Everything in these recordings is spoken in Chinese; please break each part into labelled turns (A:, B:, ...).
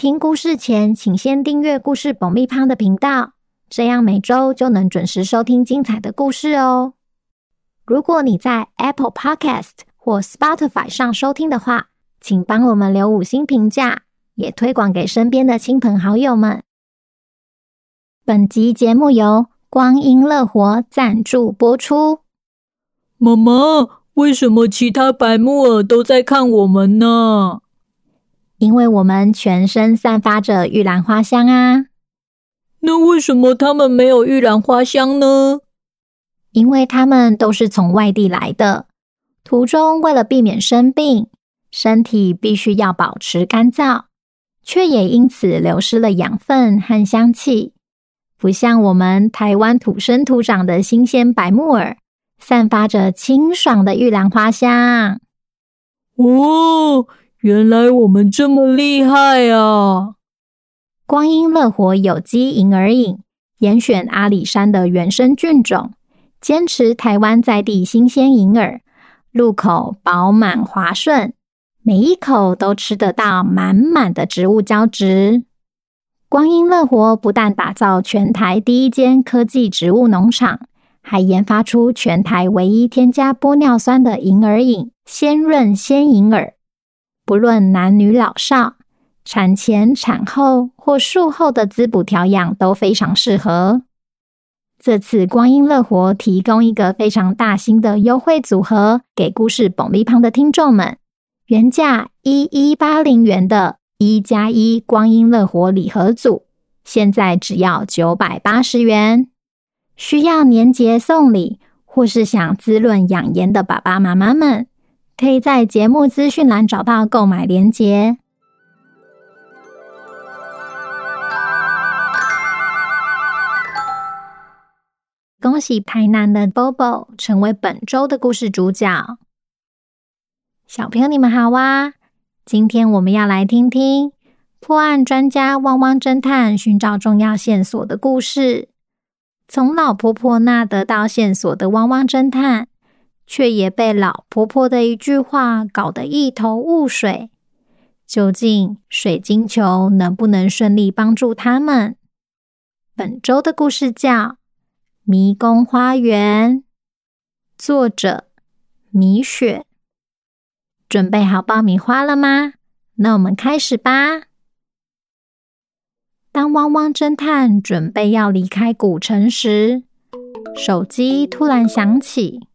A: 听故事前，请先订阅“故事爆米花”的频道，这样每周就能准时收听精彩的故事哦。如果你在 Apple Podcast 或 Spotify 上收听的话，请帮我们留五星评价，也推广给身边的亲朋好友们。本集节目由光阴乐活赞助播出。
B: 妈妈，为什么其他白木耳都在看我们呢？
A: 因为我们全身散发着玉兰花香啊！
B: 那为什么他们没有玉兰花香呢？
A: 因为他们都是从外地来的，途中为了避免生病，身体必须要保持干燥，却也因此流失了养分和香气，不像我们台湾土生土长的新鲜白木耳，散发着清爽的玉兰花香。
B: 哦。原来我们这么厉害啊！
A: 光阴乐活有机银耳饮，严选阿里山的原生菌种，坚持台湾在地新鲜银耳，入口饱满滑顺，每一口都吃得到满满的植物胶质。光阴乐活不但打造全台第一间科技植物农场，还研发出全台唯一添加玻尿酸的银耳饮——鲜润鲜银耳。不论男女老少，产前、产后或术后的滋补调养都非常适合。这次光阴乐活提供一个非常大型的优惠组合给故事爆米花的听众们，原价一一八零元的一加一光阴乐活礼盒组，现在只要九百八十元。需要年节送礼或是想滋润养颜的爸爸妈妈们。可以在节目资讯栏找到购买链接。恭喜台南的 Bobo 成为本周的故事主角。小朋友，你们好啊！今天我们要来听听破案专家汪汪侦探寻找重要线索的故事。从老婆婆那得到线索的汪汪侦探。却也被老婆婆的一句话搞得一头雾水。究竟水晶球能不能顺利帮助他们？本周的故事叫《迷宫花园》，作者米雪。准备好爆米花了吗？那我们开始吧。当汪汪侦探准备要离开古城时，手机突然响起。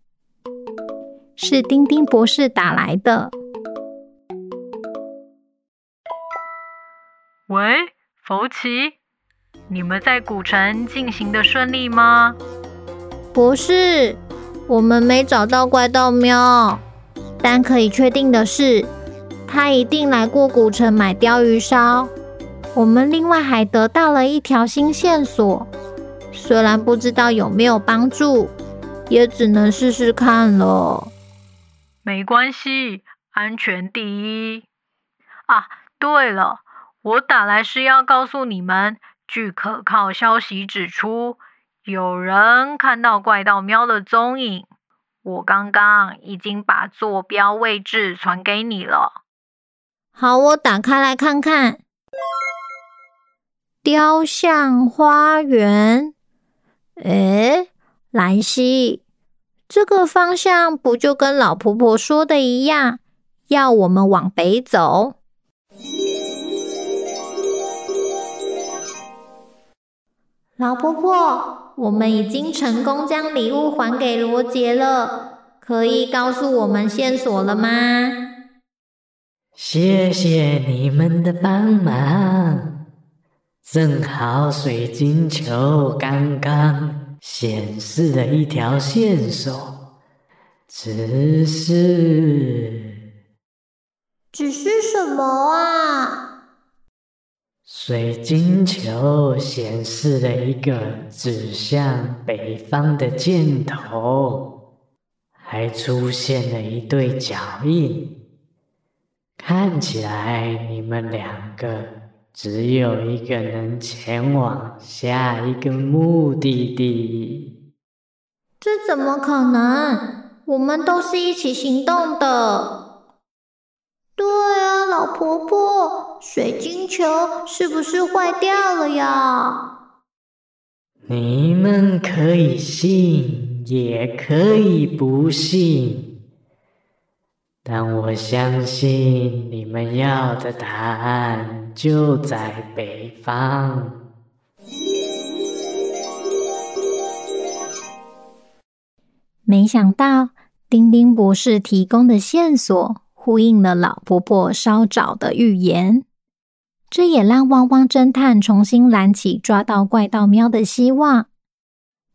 A: 是丁丁博士打来的。
C: 喂，福奇，你们在古城进行的顺利吗？
A: 博士，我们没找到怪盗喵，但可以确定的是，他一定来过古城买鲷鱼烧。我们另外还得到了一条新线索，虽然不知道有没有帮助，也只能试试看了。
C: 没关系，安全第一。啊，对了，我打来是要告诉你们，据可靠消息指出，有人看到怪盗喵的踪影。我刚刚已经把坐标位置传给你了。
A: 好，我打开来看看。雕像花园。诶，兰溪。这个方向不就跟老婆婆说的一样，要我们往北走？老婆婆，我们已经成功将礼物还给罗杰了，可以告诉我们线索了吗？
D: 谢谢你们的帮忙，正好水晶球刚刚。显示了一条线索，只是，
A: 只是什么啊？
D: 水晶球显示了一个指向北方的箭头，还出现了一对脚印。看起来你们两个只有一个能前往下一个目的地。
A: 这怎么可能？我们都是一起行动的。对啊，老婆婆，水晶球是不是坏掉了呀？
D: 你们可以信，也可以不信，但我相信你们要的答案就在北方。
A: 没想到，丁丁博士提供的线索呼应了老婆婆稍早的预言，这也让汪汪侦探重新燃起抓到怪盗喵的希望。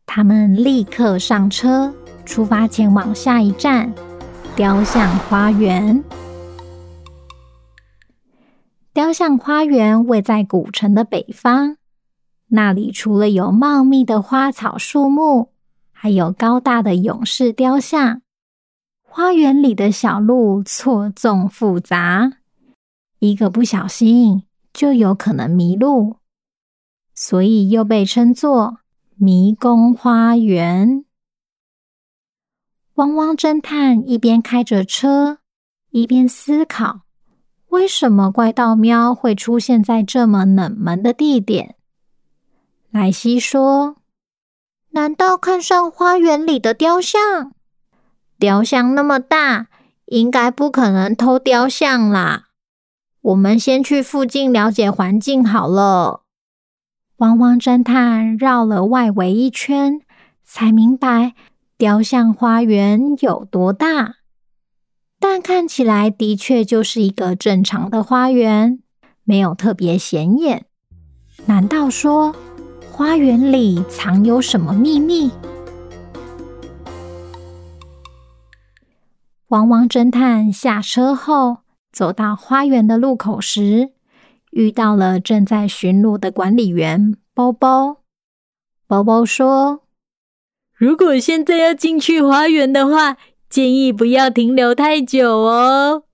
A: 他们立刻上车，出发前往下一站——雕像花园。雕像花园位在古城的北方，那里除了有茂密的花草树木，还有高大的勇士雕像，花园里的小路错综复杂，一个不小心就有可能迷路，所以又被称作迷宫花园。汪汪侦探一边开着车，一边思考：为什么怪盗喵会出现在这么冷门的地点？莱西说。难道看上花园里的雕像？雕像那么大，应该不可能偷雕像啦。我们先去附近了解环境好了。汪汪侦探绕了外围一圈，才明白雕像花园有多大。但看起来的确就是一个正常的花园，没有特别显眼。难道说，花园里藏有什么秘密？汪汪侦探下车后，走到花园的入口时，遇到了正在巡逻的管理员包包。包包说：“
B: 如果现在要进去花园的话，建议不要停留太久哦。”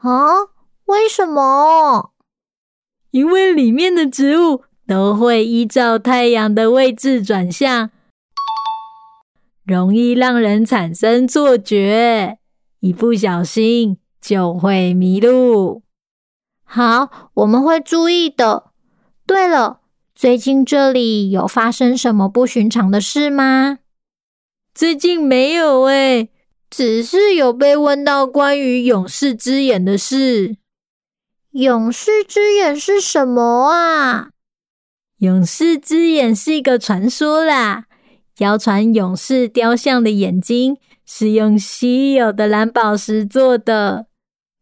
A: 啊？为什么？
B: 因为里面的植物。都会依照太阳的位置转向，容易让人产生错觉，一不小心就会迷路。
A: 好，我们会注意的。对了，最近这里有发生什么不寻常的事吗？
B: 最近没有诶，只是有被问到关于勇士之眼的事。
A: 勇士之眼是什么啊？
B: 勇士之眼是一个传说啦，谣传勇士雕像的眼睛是用稀有的蓝宝石做的。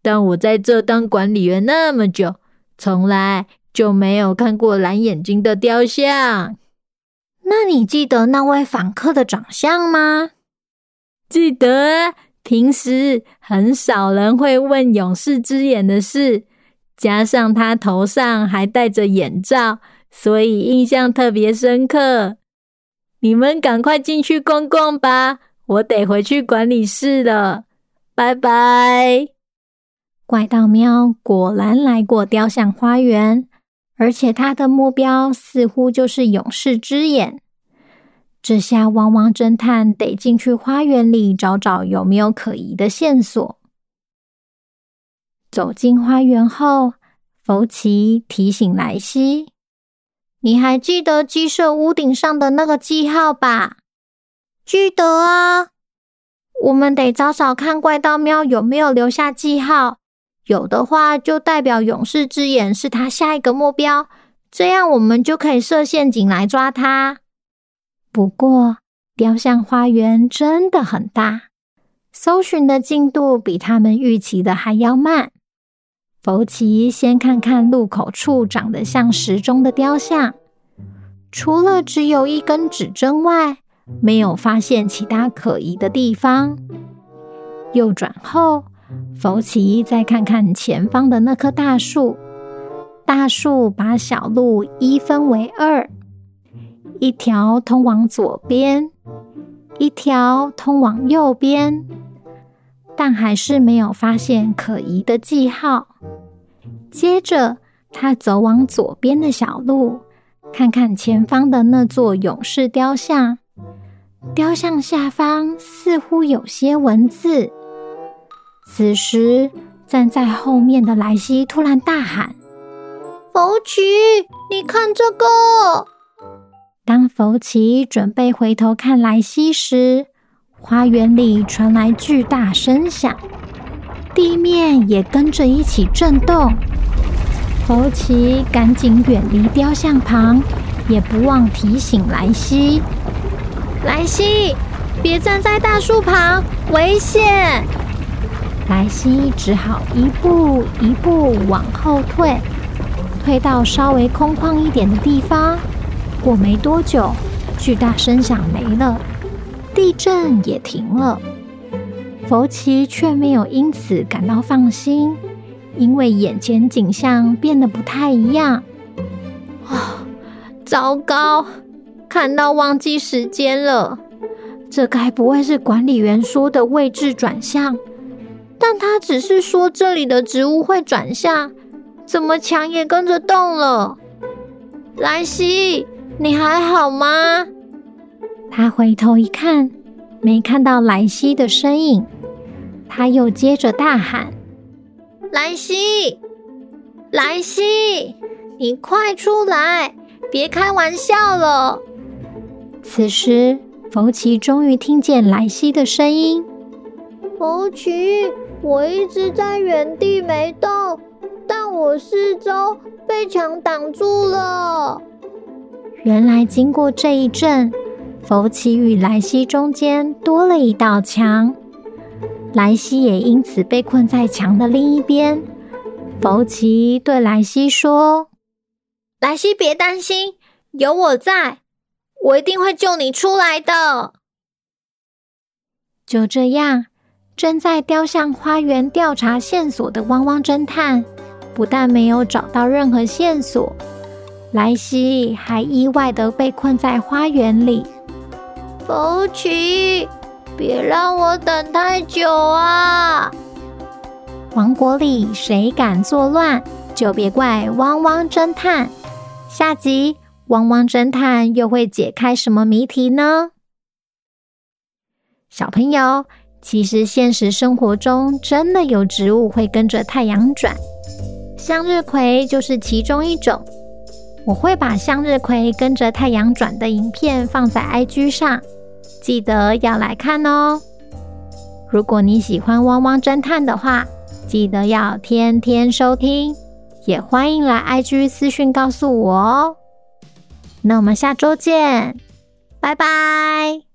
B: 但我在这当管理员那么久，从来就没有看过蓝眼睛的雕像。
A: 那你记得那位访客的长相吗？
B: 记得，平时很少人会问勇士之眼的事，加上他头上还戴着眼罩。所以印象特别深刻。你们赶快进去逛逛吧，我得回去管理室了。拜拜。
A: 怪盗喵果然来过雕像花园，而且他的目标似乎就是勇士之眼。这下汪汪侦探得进去花园里找找有没有可疑的线索。走进花园后，福奇提醒莱西。你还记得鸡舍屋顶上的那个记号吧？记得啊。我们得找找看怪盗喵有没有留下记号，有的话就代表勇士之眼是他下一个目标，这样我们就可以设陷阱来抓他。不过，雕像花园真的很大，搜寻的进度比他们预期的还要慢。福奇先看看路口处长得像时钟的雕像，除了只有一根指针外，没有发现其他可疑的地方。右转后，福奇再看看前方的那棵大树，大树把小路一分为二，一条通往左边，一条通往右边，但还是没有发现可疑的记号。接着，他走往左边的小路，看看前方的那座勇士雕像。雕像下方似乎有些文字。此时，站在后面的莱西突然大喊：“
B: 福奇，你看这个！”
A: 当福奇准备回头看莱西时，花园里传来巨大声响，地面也跟着一起震动。福奇赶紧远离雕像旁，也不忘提醒莱西。
B: 莱西，别站在大树旁，危险！
A: 莱西只好一步一步往后退，退到稍微空旷一点的地方。过没多久，巨大声响没了，地震也停了。佛奇却没有因此感到放心，因为眼前景象变得不太一样。
B: 啊，糟糕！看到忘记时间了，
A: 这该不会是管理员说的位置转向？
B: 但他只是说这里的植物会转向，怎么墙也跟着动了？莱西，你还好吗？
A: 他回头一看，没看到莱西的身影。他又接着大喊：“
B: 莱西，莱西，你快出来！别开玩笑了。”
A: 此时，福奇终于听见莱西的声音。
B: 福奇，我一直在原地没动，但我四周被墙挡住了。
A: 原来，经过这一阵，福奇与莱西中间多了一道墙，莱西也因此被困在墙的另一边。福奇对莱西说：“
B: 莱西，别担心，有我在。”我一定会救你出来的。
A: 就这样，正在雕像花园调查线索的汪汪侦探，不但没有找到任何线索，莱西还意外的被困在花园里。
B: 福奇，别让我等太久啊！
A: 王国里谁敢作乱，就别怪汪汪侦探。下集。汪汪侦探又会解开什么谜题呢？小朋友，其实现实生活中真的有植物会跟着太阳转，向日葵就是其中一种。我会把向日葵跟着太阳转的影片放在 IG 上，记得要来看哦。如果你喜欢汪汪侦探的话，记得要天天收听，也欢迎来 IG 私讯告诉我哦。那我们下周见，拜拜。